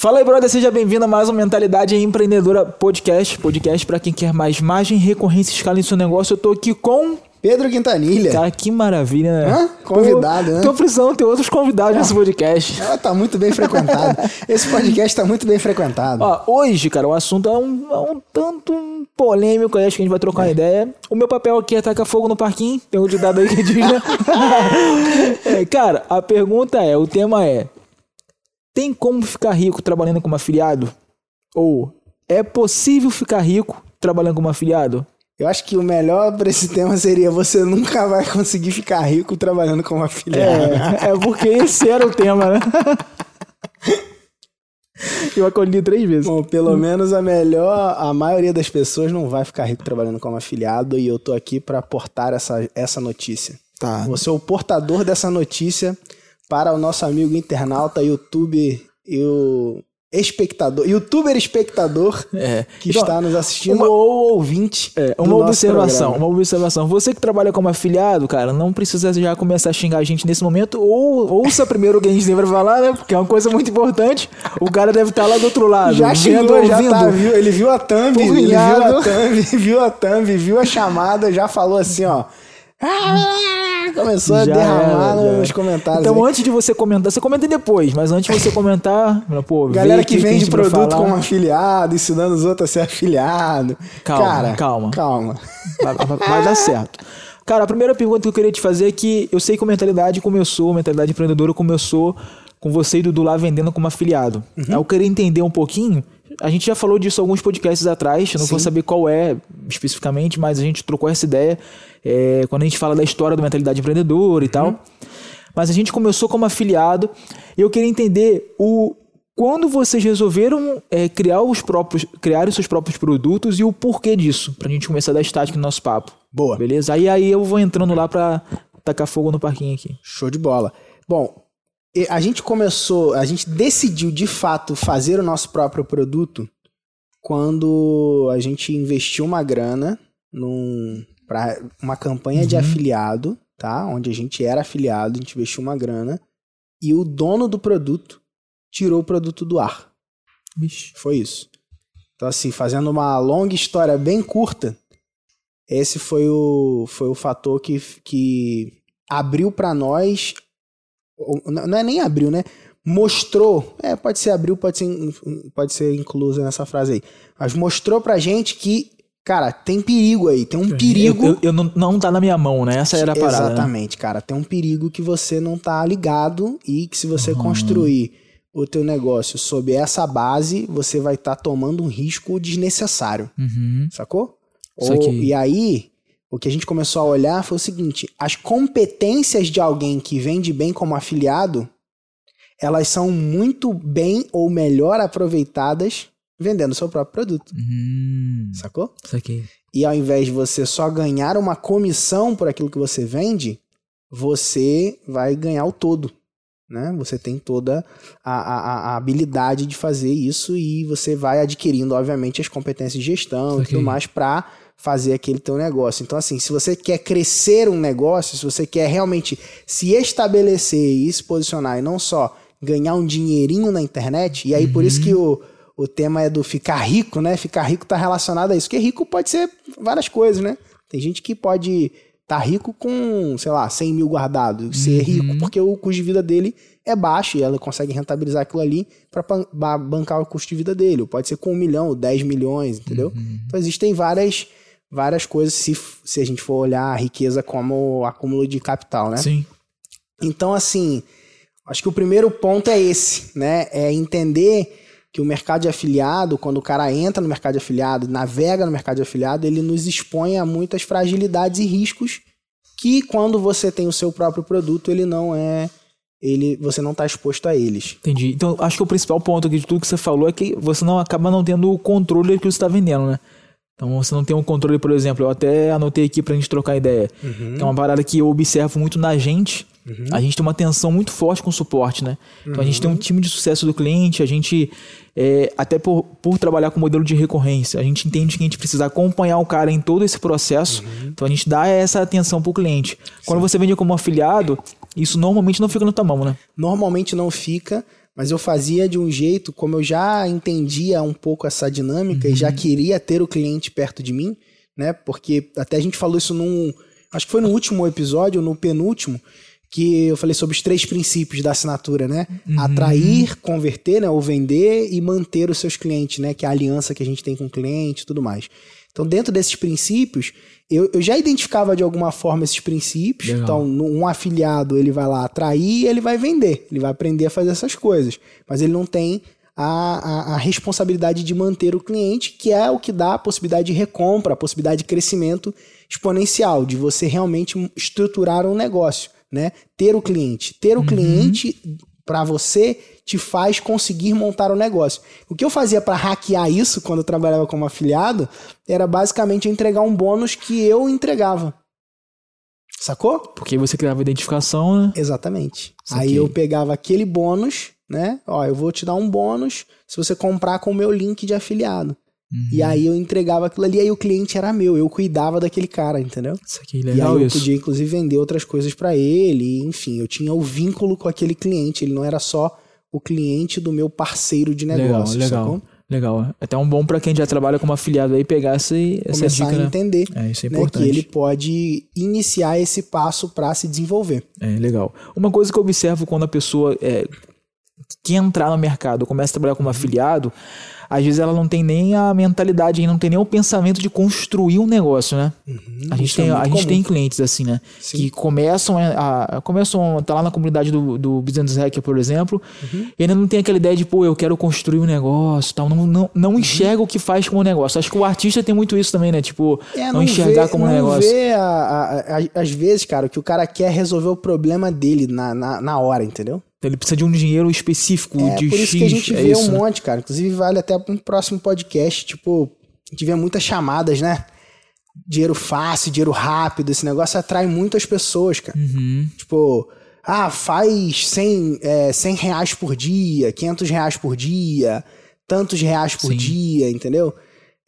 Fala aí, brother, seja bem-vindo a mais um Mentalidade Empreendedora Podcast. Podcast para quem quer mais margem, recorrência e escala em seu negócio. Eu tô aqui com. Pedro Quintanilha. Cara, que maravilha, né? Hã? Convidado, tô, né? Tô precisando ter outros convidados nesse podcast. Ela tá muito bem frequentado. Esse podcast tá muito bem frequentado. Ó, hoje, cara, o assunto é um, é um tanto polêmico, aí acho que a gente vai trocar uma ideia. O meu papel aqui é tacar fogo no parquinho, tem um ditado aí que diz, né? É, cara, a pergunta é, o tema é, tem como ficar rico trabalhando como afiliado? Ou é possível ficar rico trabalhando como afiliado? Eu acho que o melhor pra esse tema seria você nunca vai conseguir ficar rico trabalhando como afiliado. É, é porque esse era o tema, né? Eu acolhi três vezes. Bom, pelo menos a melhor, a maioria das pessoas não vai ficar rico trabalhando como afiliado e eu tô aqui pra portar essa, essa notícia. Tá. Você é o portador dessa notícia para o nosso amigo internauta, youtuber e o espectador, youtuber espectador É. que Então, está nos assistindo uma- ou ouvinte. É, uma observação, programa. uma observação. Você que trabalha como afiliado, cara, não precisa já começar a xingar a gente nesse momento, ou ouça primeiro o que a gente pra falar, né? Porque é uma coisa muito importante. O cara deve estar lá do outro lado. Já vendo, chegou, já tá, viu? Ele viu a thumb, ele viu a thumb, viu a thumb, viu a chamada, já falou assim, ó. Começou a Já derramar era, nos comentários. Então, aí. antes de você comentar, você comenta depois, mas antes de você comentar, pô, Galera que a vende vai produto como afiliado, ensinando os outros a ser afiliado. Calma, Cara, calma. Calma. Vai, vai- vai dar certo. Cara, a primeira pergunta que eu queria te fazer é que eu sei que a mentalidade começou, a mentalidade empreendedora começou com você e Dudu lá vendendo como afiliado. Uhum. Aí Eu queria entender um pouquinho. A gente já falou disso alguns podcasts atrás, eu não vou saber qual é especificamente, mas a gente trocou essa ideia é, quando a gente fala da história da mentalidade empreendedora e Uhum. tal. Mas a gente começou como afiliado e eu queria entender o quando vocês resolveram é, criar os próprios, criar os seus próprios produtos e o porquê disso, pra gente começar a dar estática no nosso papo. Boa. Beleza? Aí, aí eu vou entrando lá pra tacar fogo no parquinho aqui. Show de bola. Bom, a gente começou, a gente decidiu de fato fazer o nosso próprio produto quando a gente investiu uma grana num para uma campanha de Uhum. afiliado, tá? Onde a gente era afiliado, a gente investiu uma grana e o dono do produto tirou o produto do ar. Vixe. Foi isso. Então, assim, fazendo uma longa história bem curta, esse foi o, foi o fator que, que abriu para nós. Não é nem abriu, né? Mostrou. É, pode ser abriu, pode ser, pode ser incluso nessa frase aí. Mas mostrou pra gente que, cara, tem perigo aí. Tem um perigo. Eu, eu- eu não, não tá na minha mão, né? Essa era a parada. né? Exatamente, cara. Tem um perigo que você não tá ligado e que se você Uhum. construir o teu negócio sob essa base, você vai estar tomando um risco desnecessário, Uhum. sacou? Ou- e aí, o que a gente começou a olhar foi o seguinte: as competências de alguém que vende bem como afiliado, elas são muito bem ou melhor aproveitadas vendendo seu próprio produto, Uhum. sacou? Saquei. E ao invés de você só ganhar uma comissão por aquilo que você vende, você vai ganhar o todo. Né? Você tem toda a, a- a habilidade de fazer isso e você vai adquirindo, obviamente, as competências de gestão e tudo mais para fazer aquele teu negócio. Então, assim, se você quer crescer um negócio, se você quer realmente se estabelecer e se posicionar e não só ganhar um dinheirinho na internet, e aí por isso que o, o tema é do ficar rico, né? Ficar rico tá relacionado a isso. Porque rico pode ser várias coisas, né? Tem gente que pode estar rico com, sei lá, 100 mil guardado. Ser rico porque o custo de vida dele é baixo e ela consegue rentabilizar aquilo ali para bancar o custo de vida dele. Ou pode ser com um milhão, 10 milhões, entendeu? Então existem várias, várias coisas se, se a gente for olhar a riqueza como acúmulo de capital, né? Sim. Então, assim, acho que o primeiro ponto é esse, né? É entender que o mercado de afiliado, quando o cara entra no mercado de afiliado, navega no mercado de afiliado, ele nos expõe a muitas fragilidades e riscos que quando você tem o seu próprio produto, ele não é ele você não está exposto a eles. Entendi. Então, acho que o principal ponto aqui de tudo que você falou é que você não acaba não tendo o controle do que você está vendendo, né? Então, você não tem um controle, por exemplo, eu até anotei aqui pra gente trocar ideia. Que é uma parada que eu observo muito na gente. A gente tem uma atenção muito forte com o suporte, né? Então, a gente tem um time de sucesso do cliente, a gente, é, até por, por trabalhar com modelo de recorrência, a gente entende que a gente precisa acompanhar o cara em todo esse processo. Então, a gente dá essa atenção pro cliente. Quando você vende como afiliado, isso normalmente não fica tua mão, né? Normalmente não fica, mas eu fazia de um jeito, como eu já entendia um pouco essa dinâmica uhum. e já queria ter o cliente perto de mim, né? Porque até a gente falou isso num. Acho que foi no último episódio, no penúltimo, que eu falei sobre os três princípios da assinatura, né? Uhum. Atrair, converter, né? Ou vender e manter os seus clientes, né? Que é a aliança que a gente tem com o cliente e tudo mais. Então, dentro desses princípios, eu, eu já identificava de alguma forma esses princípios. Legal. Então, um afiliado, ele vai lá atrair e ele vai vender. Ele vai aprender a fazer essas coisas. Mas ele não tem a, a, a, responsabilidade de manter o cliente, que é o que dá a possibilidade de recompra, a possibilidade de crescimento exponencial, de você realmente estruturar um negócio, né? Ter o cliente. Ter o uhum. cliente para você te faz conseguir montar o um negócio. O que eu fazia para hackear isso quando eu trabalhava como afiliado era basicamente entregar um bônus que eu entregava. Sacou? Porque você criava identificação, né? Exatamente. Aí eu pegava aquele bônus, né? Ó, eu vou te dar um bônus se você comprar com o meu link de afiliado. Uhum. E aí eu entregava aquilo ali, aí o cliente era meu, eu cuidava daquele cara, entendeu? Isso aqui é legal e aí eu isso. podia inclusive vender outras coisas para ele, enfim, eu tinha o vínculo com aquele cliente, ele não era só o cliente do meu parceiro de negócio. Legal, legal. Legal. É até um bom para quem já trabalha como afiliado aí pegar essa, essa Começar dica, a entender né? É, isso é né, importante. que ele pode iniciar esse passo para se desenvolver. É, legal. Uma coisa que eu observo quando a pessoa é, quer entrar no mercado, começa a trabalhar como afiliado, às vezes ela não tem nem a mentalidade, não tem nem o pensamento de construir um negócio, né? Uhum, a gente, tem, é a gente tem clientes assim, né? Sim. Que começam a, a, começam tá lá na comunidade do, do Business Hacker, por exemplo, uhum. e ainda não tem aquela ideia de, pô, eu quero construir um negócio, tal, não, não, não uhum. enxerga o que faz como um negócio. Acho que o artista tem muito isso também, né? Tipo, é, não, não, enxergar vê, como um negócio. Vê a, às vezes, cara, que o cara quer resolver o problema dele na, na, na hora, entendeu? Ele precisa de um dinheiro específico é, de por isso X, que a gente é vê isso, um né? monte, cara. Inclusive vale até um próximo podcast, tipo, a gente vê muitas chamadas, né? Dinheiro fácil, dinheiro rápido, esse negócio atrai muitas pessoas, cara. Uhum. Tipo, ah, faz 100, é, 100 reais por dia, 500 reais por dia, tantos reais por Sim. dia, entendeu?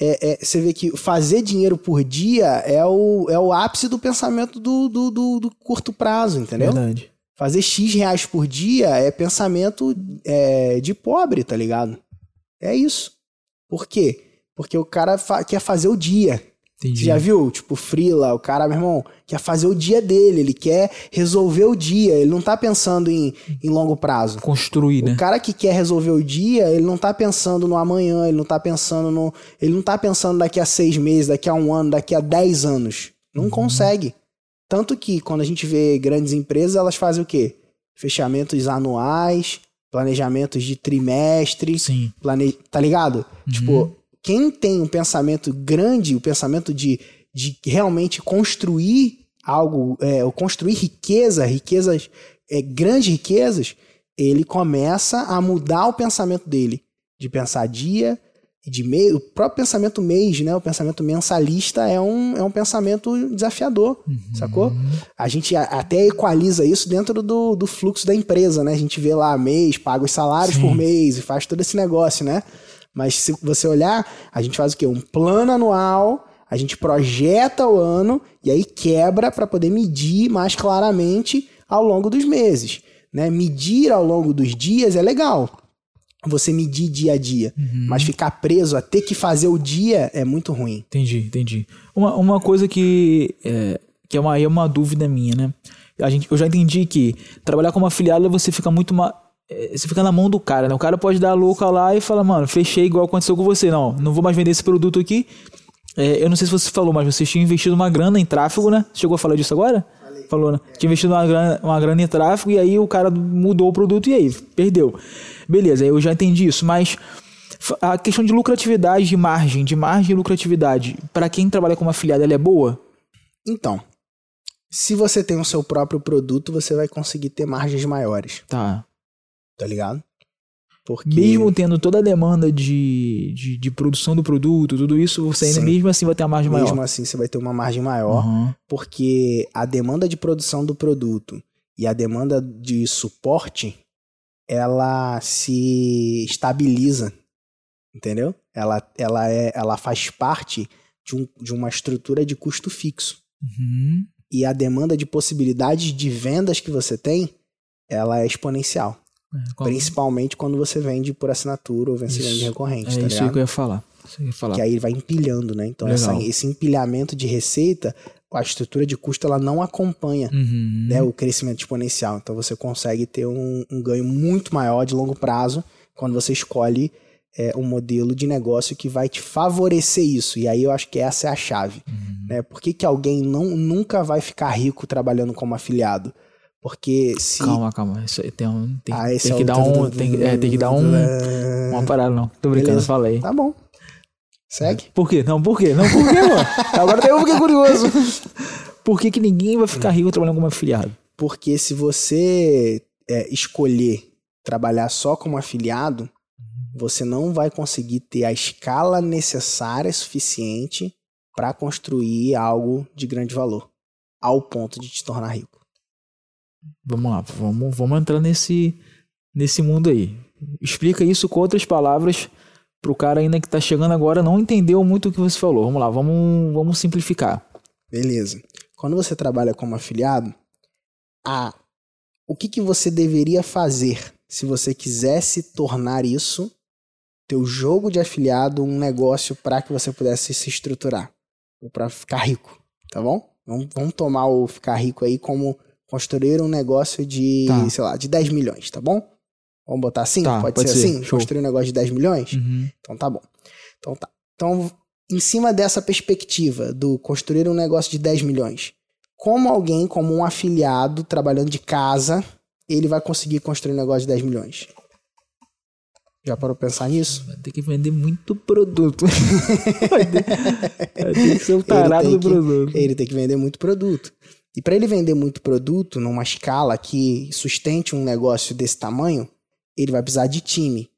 É, é, você vê que fazer dinheiro por dia é o, é o ápice do pensamento do, do, do, do curto prazo, entendeu? Verdade. Fazer X reais por dia é pensamento é, de pobre, tá ligado? É isso. Por quê? Porque o cara fa quer fazer o dia. Entendi. Você já viu? Tipo, Frila, o cara, meu irmão, quer fazer o dia dele, ele quer resolver o dia, ele não tá pensando em, em longo prazo. Construir, né? O cara que quer resolver o dia, ele não tá pensando no amanhã, ele não tá pensando no. Ele não tá pensando daqui a seis meses, daqui a um ano, daqui a dez anos. Não uhum. consegue. Tanto que quando a gente vê grandes empresas, elas fazem o quê? Fechamentos anuais, planejamentos de trimestre. Sim. Plane... Tá ligado? Uhum. Tipo, quem tem um pensamento grande, o um pensamento de, de realmente construir algo, é, ou construir riqueza, riquezas, é, grandes riquezas, ele começa a mudar o pensamento dele. De pensar dia, de meio, o próprio pensamento mês, né? O pensamento mensalista é um, é um pensamento desafiador, uhum. sacou? A gente até equaliza isso dentro do, do fluxo da empresa, né? A gente vê lá mês, paga os salários Sim. por mês e faz todo esse negócio, né? Mas se você olhar, a gente faz o quê? Um plano anual, a gente projeta o ano e aí quebra para poder medir mais claramente ao longo dos meses. Né? Medir ao longo dos dias é legal, você medir dia a dia. Uhum. Mas ficar preso a ter que fazer o dia é muito ruim. Entendi, entendi. Uma, uma coisa que é, que é uma, é uma dúvida minha, né? A gente, eu já entendi que trabalhar como afiliado você fica muito. Ma, é, você fica na mão do cara, né? O cara pode dar a louca lá e falar, mano, fechei igual aconteceu com você. Não, não vou mais vender esse produto aqui. É, eu não sei se você falou, mas você tinha investido uma grana em tráfego, né? Chegou a falar disso agora? Falou, né? Tinha investido uma grana, uma grana em tráfego e aí o cara mudou o produto e aí, perdeu. Beleza, eu já entendi isso, mas a questão de lucratividade, de margem, de margem e lucratividade, para quem trabalha como afiliado, ela é boa? Então, se você tem o seu próprio produto, você vai conseguir ter margens maiores. Tá. Tá ligado? Porque... Mesmo tendo toda a demanda de, de, de produção do produto, tudo isso, você ainda Sim. mesmo assim vai ter uma margem mesmo maior. Mesmo assim, você vai ter uma margem maior, uhum. porque a demanda de produção do produto e a demanda de suporte, ela se estabiliza, entendeu? Ela, ela, é, ela faz parte de, um, de uma estrutura de custo fixo. Uhum. E a demanda de possibilidades de vendas que você tem, ela é exponencial. Qual- Principalmente quando você vende por assinatura ou você Isso. vende recorrente, É tá isso ligado? que eu ia falar. Isso ia falar. Que aí vai empilhando, né? Então essa- esse empilhamento de receita, a estrutura de custo ela não acompanha Uhum. né, o crescimento exponencial. Então você consegue ter um, um ganho muito maior de longo prazo quando você escolhe é, um modelo de negócio que vai te favorecer isso. E aí eu acho que essa é a chave. Uhum. Né? Por que, que alguém não, nunca vai ficar rico trabalhando como afiliado? Porque se. Calma, calma. Isso aí tem, um, tem, Ah, esse tem é que dar um. Tem, que- é, tem que dar um. Uma parada, não. Tô brincando, Beleza. fala aí. Tá bom. Segue. Por quê? Não, por quê? Não, por quê, mano? Agora eu fiquei curioso. Por que, que ninguém vai ficar rico trabalhando como afiliado? Porque se você é, escolher trabalhar só como afiliado, você não vai conseguir ter a escala necessária suficiente para construir algo de grande valor, ao ponto de te tornar rico. Vamos lá, vamos, vamos entrar nesse, nesse mundo aí. Explica isso com outras palavras pro cara ainda que tá chegando agora não entendeu muito o que você falou. Vamos lá, vamos, vamos simplificar. Beleza. Quando você trabalha como afiliado, a, o que, que você deveria fazer se você quisesse tornar isso, teu jogo de afiliado, um negócio para que você pudesse se estruturar? Ou para ficar rico, tá bom? Vamos, vamos tomar o ficar rico aí como construir um negócio de, Tá. sei lá, de 10 milhões, tá bom? Vamos botar assim? Tá, pode, pode ser, ser, assim? show. Construir um negócio de 10 milhões? Uhum. Então tá bom. Então tá. Então, em cima dessa perspectiva do construir um negócio de 10 milhões, como alguém, como um afiliado trabalhando de casa, ele vai conseguir construir um negócio de 10 milhões? Já parou pra pensar nisso? Vai ter que vender muito produto. vai, ter, vai ter que ser o tarado do produto. Ele tem que vender muito produto. E para ele vender muito produto numa escala que sustente um negócio desse tamanho, ele vai precisar de time.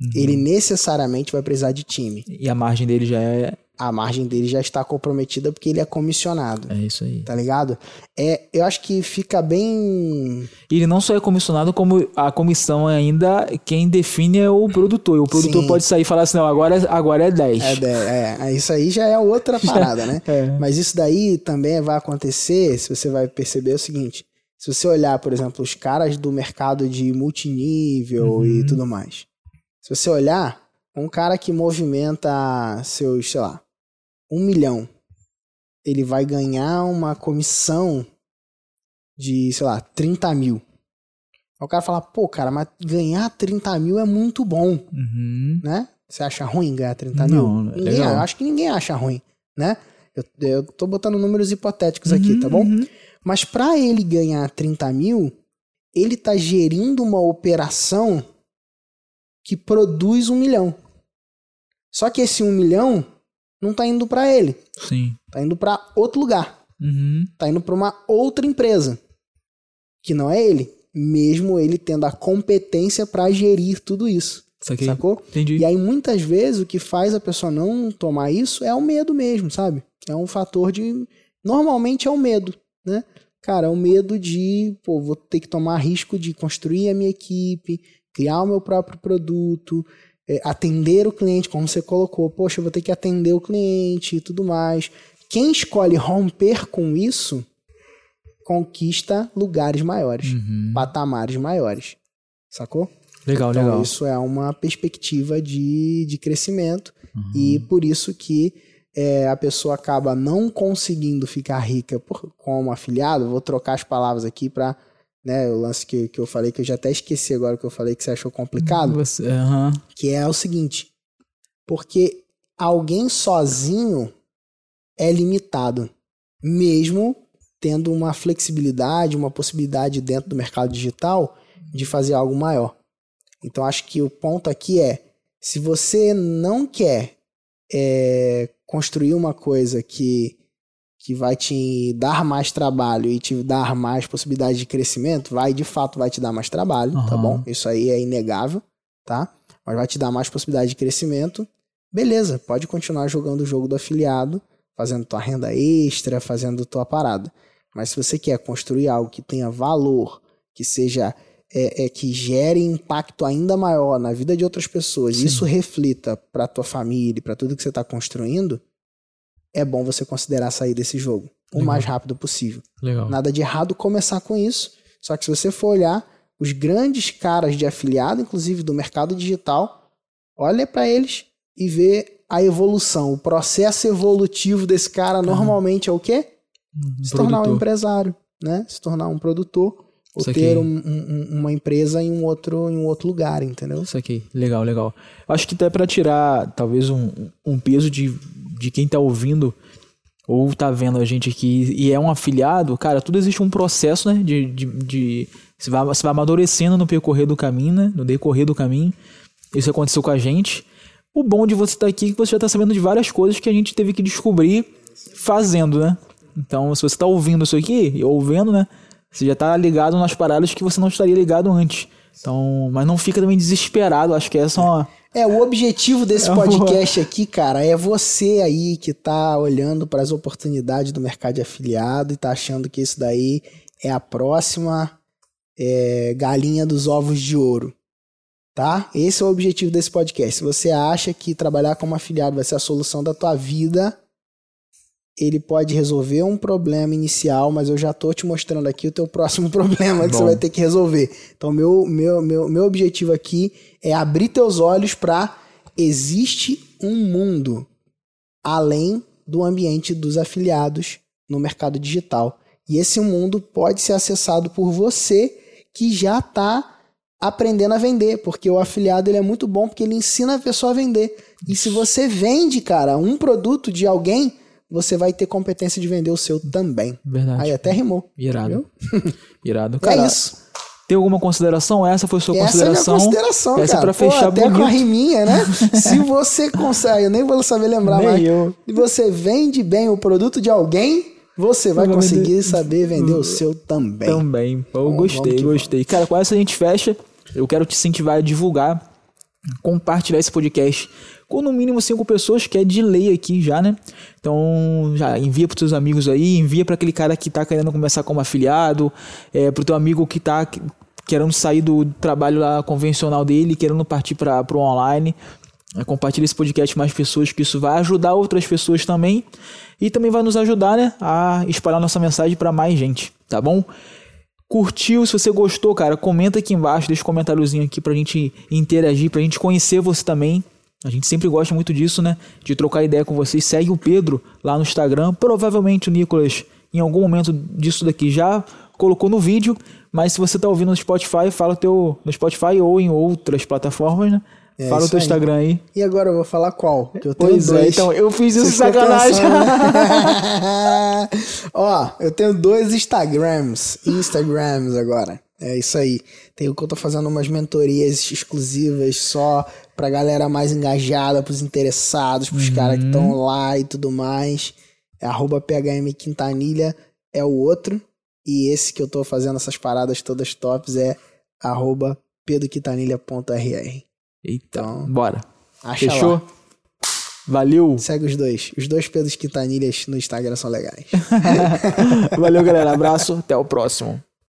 Uhum. Ele necessariamente vai precisar de time. E a margem dele já é. A margem dele já está comprometida porque ele é comissionado. É isso aí. Tá ligado? É, eu acho que fica bem. E ele não só é comissionado, como a comissão ainda, quem define é o produtor. E o produtor Sim. pode sair e falar assim: não, agora, é- agora é 10. É, é, é, isso aí já é outra parada, né? É. Mas isso daí também vai acontecer, se você vai perceber é o seguinte: se você olhar, por exemplo, os caras do mercado de multinível e Uhum. tudo mais. Se você olhar, um cara que movimenta seus, sei lá, um milhão, ele vai ganhar uma comissão de, sei lá, 30 mil. Aí o cara fala, pô, cara, mas ganhar 30 mil é muito bom Uhum. né? Você acha ruim ganhar 30 Não, mil? é Ninguém, legal. eu acho que ninguém acha ruim, né? Eu, eu tô botando números hipotéticos aqui, tá bom? Uhum. Mas para ele ganhar 30 mil, ele tá gerindo uma operação que produz um milhão. Só que esse um milhão não tá indo para ele, Sim. tá indo para outro lugar, Uhum. tá indo para uma outra empresa que não é ele, mesmo ele tendo a competência para gerir tudo isso, Saquei. sacou? Entendi. E aí, muitas vezes, o que faz a pessoa não tomar isso é o medo mesmo, sabe? É um fator de. Normalmente é o medo, né? Cara, é o medo de, pô, vou ter que tomar risco de construir a minha equipe, criar o meu próprio produto, atender o cliente, como você colocou. Poxa, eu vou ter que atender o cliente e tudo mais. Quem escolhe romper com isso conquista lugares maiores, Uhum. patamares maiores. Sacou? Legal, Então, legal. isso é uma perspectiva de, de crescimento Uhum. e por isso que é, a pessoa acaba não conseguindo ficar rica por, como afiliado. Vou trocar as palavras aqui para né, o lance que, que eu falei, que eu já até esqueci agora que eu falei que você achou complicado, Você, que é o seguinte: porque alguém sozinho é limitado, mesmo tendo uma flexibilidade, uma possibilidade dentro do mercado digital de fazer algo maior. Então acho que o ponto aqui é: se você não quer é, construir uma coisa que, que vai te dar mais trabalho e te dar mais possibilidade de crescimento, vai de fato vai te dar mais trabalho, tá Aham. bom? Isso aí é inegável, tá? Mas vai te dar mais possibilidade de crescimento. Beleza, pode continuar jogando o jogo do afiliado, fazendo tua renda extra, fazendo tua parada. Mas se você quer construir algo que tenha valor, que seja é, é, que gere impacto ainda maior na vida de outras pessoas, Sim. isso reflita para tua família, para tudo que você está construindo, é bom você considerar sair desse jogo o Legal. mais rápido possível. Legal. Nada de errado começar com isso, só que se você for olhar, os grandes caras de afiliado, inclusive do mercado digital, olha para eles e vê a evolução, o processo evolutivo desse cara normalmente é o quê? Um Se tornar um produtor. empresário, né? Se tornar um produtor ou Isso ter um- um- um- uma empresa em um outro em um outro lugar, entendeu? Isso aqui, legal, legal. Acho que até pra tirar, talvez, um, um peso de, de quem tá ouvindo ou tá vendo a gente aqui e é um afiliado, cara, tudo existe um processo, né? De. de, de você, vai, você vai amadurecendo no percorrer do caminho, né? No decorrer do caminho. Isso aconteceu com a gente. O bom de você estar aqui é que você já tá sabendo de várias coisas que a gente teve que descobrir fazendo, né? Então, se você tá ouvindo isso aqui, ou vendo, né? Você já tá ligado nas paradas que você não estaria ligado antes. Então, mas não fica também desesperado. Acho que essa é uma. É, o objetivo desse É podcast aqui, cara, é você aí que tá olhando para as oportunidades do mercado de afiliado e tá achando que isso daí é a próxima é, galinha dos ovos de ouro. Tá? Esse é o objetivo desse podcast. Se você acha que trabalhar como afiliado vai ser a solução da tua vida, ele pode resolver um problema inicial, mas eu já tô te mostrando aqui o teu próximo problema que Bom. você vai ter que resolver. Então, meu, meu, meu, meu objetivo aqui é abrir teus olhos para existe um mundo além do ambiente dos afiliados no mercado digital. E esse mundo pode ser acessado por você que já está aprendendo a vender, porque o afiliado ele é muito bom porque ele ensina a pessoa a vender. E se você vende, cara, um produto de alguém, você vai ter competência de vender o seu também. Verdade. Aí até rimou. Irado. Irado. É Cara, isso. tem alguma consideração? Essa foi sua Essa é a minha consideração. consideração, Essa é cara. pra Pô, fechar até com a bonito. riminha, né? Se você consegue, eu nem vou saber lembrar Nem mais. eu. Se você vende bem o produto de alguém, você vai conseguir vender- saber vender o seu também. Também. Pô, eu gostei, que gostei. Cara, com essa a gente fecha. Eu quero te incentivar a divulgar, compartilhar esse podcast com no mínimo cinco pessoas, que é de lei aqui já, né? Então, já envia pros seus amigos aí, envia para aquele cara que tá querendo começar como afiliado, é, pro teu amigo que tá que- querendo sair do trabalho lá convencional dele, querendo partir para pro online. É, compartilha esse podcast com mais pessoas, que isso vai ajudar outras pessoas também. E também vai nos ajudar, né, a espalhar nossa mensagem para mais gente, tá bom? Curtiu? Se você gostou, cara, comenta aqui embaixo, deixa um comentáriozinho aqui pra gente interagir, pra gente conhecer você também. A gente sempre gosta muito disso, né? De trocar ideia com vocês. Segue o Pedro lá no Instagram. Provavelmente o Nicolas, em algum momento disso daqui, já colocou no vídeo. Mas se você tá ouvindo no Spotify, fala o teu no Spotify ou em outras plataformas, né? É fala o isso teu aí. Instagram aí. E agora eu vou falar qual? Que eu tenho Pois dois. é, então eu fiz isso Você ficou sacanagem. Ó, eu tenho dois Instagrams. Instagrams agora. É isso aí. Tem o que eu tô fazendo umas mentorias exclusivas só pra galera mais engajada, pros interessados, pros caras que estão lá e tudo mais. É arroba PHM Quintanilha é o outro. E esse que eu tô fazendo essas paradas todas tops é arroba pedroquintanilha.rr. Eita, Então, bora. acha Fechou? lá. Valeu. Segue os dois. Os dois Pedros Quintanilhas no Instagram são legais. Valeu, galera. Abraço. Até o próximo.